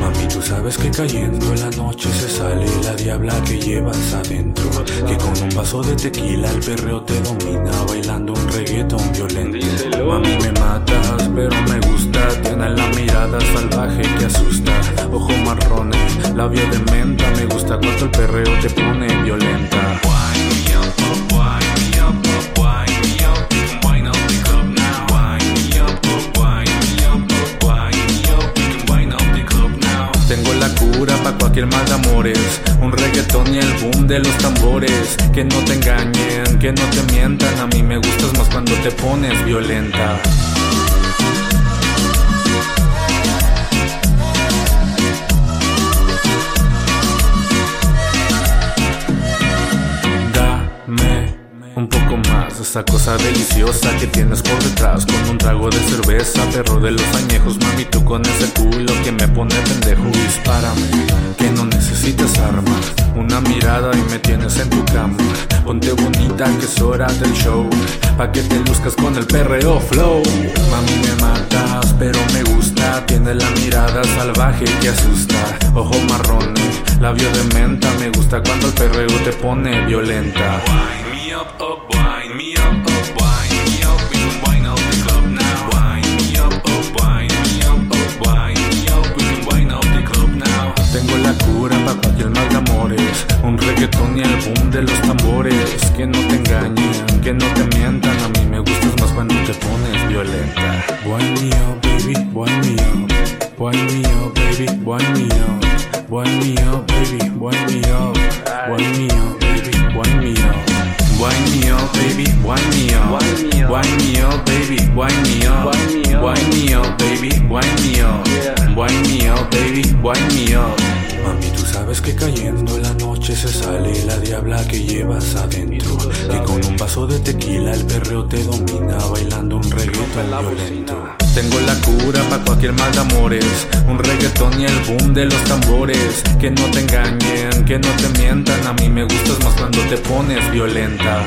Mami, tú sabes que cayendo en la noche se sale la diabla que llevas adentro. Que con un vaso de tequila el perreo te domina bailando un reggaetón violento. Mami, me matas, pero me gusta. Tiene la mirada salvaje que asusta. Ojo marrones, labio de menta. Me gusta cuando el perreo te pone violenta. Cura cualquier mal de amores. Un reggaetón y el boom de los tambores. Que no te engañen, que no te mientan. A mí me gustas más cuando te pones violenta esa cosa deliciosa que tienes por detrás Con un trago de cerveza, perro de los añejos Mami, tú con ese culo que me pone pendejo Dispárame, que no necesitas armas Una mirada y me tienes en tu cama Ponte bonita que es hora del show Pa' que te luzcas con el perreo flow. Mami, me matas, pero me gusta Tiene la mirada salvaje que asusta Ojo marrón, labio de menta Me gusta cuando el perreo te pone violenta up, up, wind me up, up, wind me up. We can wind up the club now. Wind me up, up, wind me up, up, wind me up. We can wind up the club now. Tengo la cura para cualquier mal de amores Un reggaetón y el boom de los tambores Que no te engañen, que no te mientan A mí me gustas más cuando te pones violenta Wind me up, baby, wind me up Wind me up, baby, wind me up Wind me up, baby, wind me up Wind me up, wind me up Mami, tú sabes que cayendo en la noche se sale la diabla que llevas adentro. Que con un vaso de tequila el perreo te domina bailando un reggaetón violento. Tengo la cura para cualquier mal de amores. Un reggaetón y el boom de los tambores. Que no te engañen, que no te mientan. A mí me gustas más cuando te pones violenta.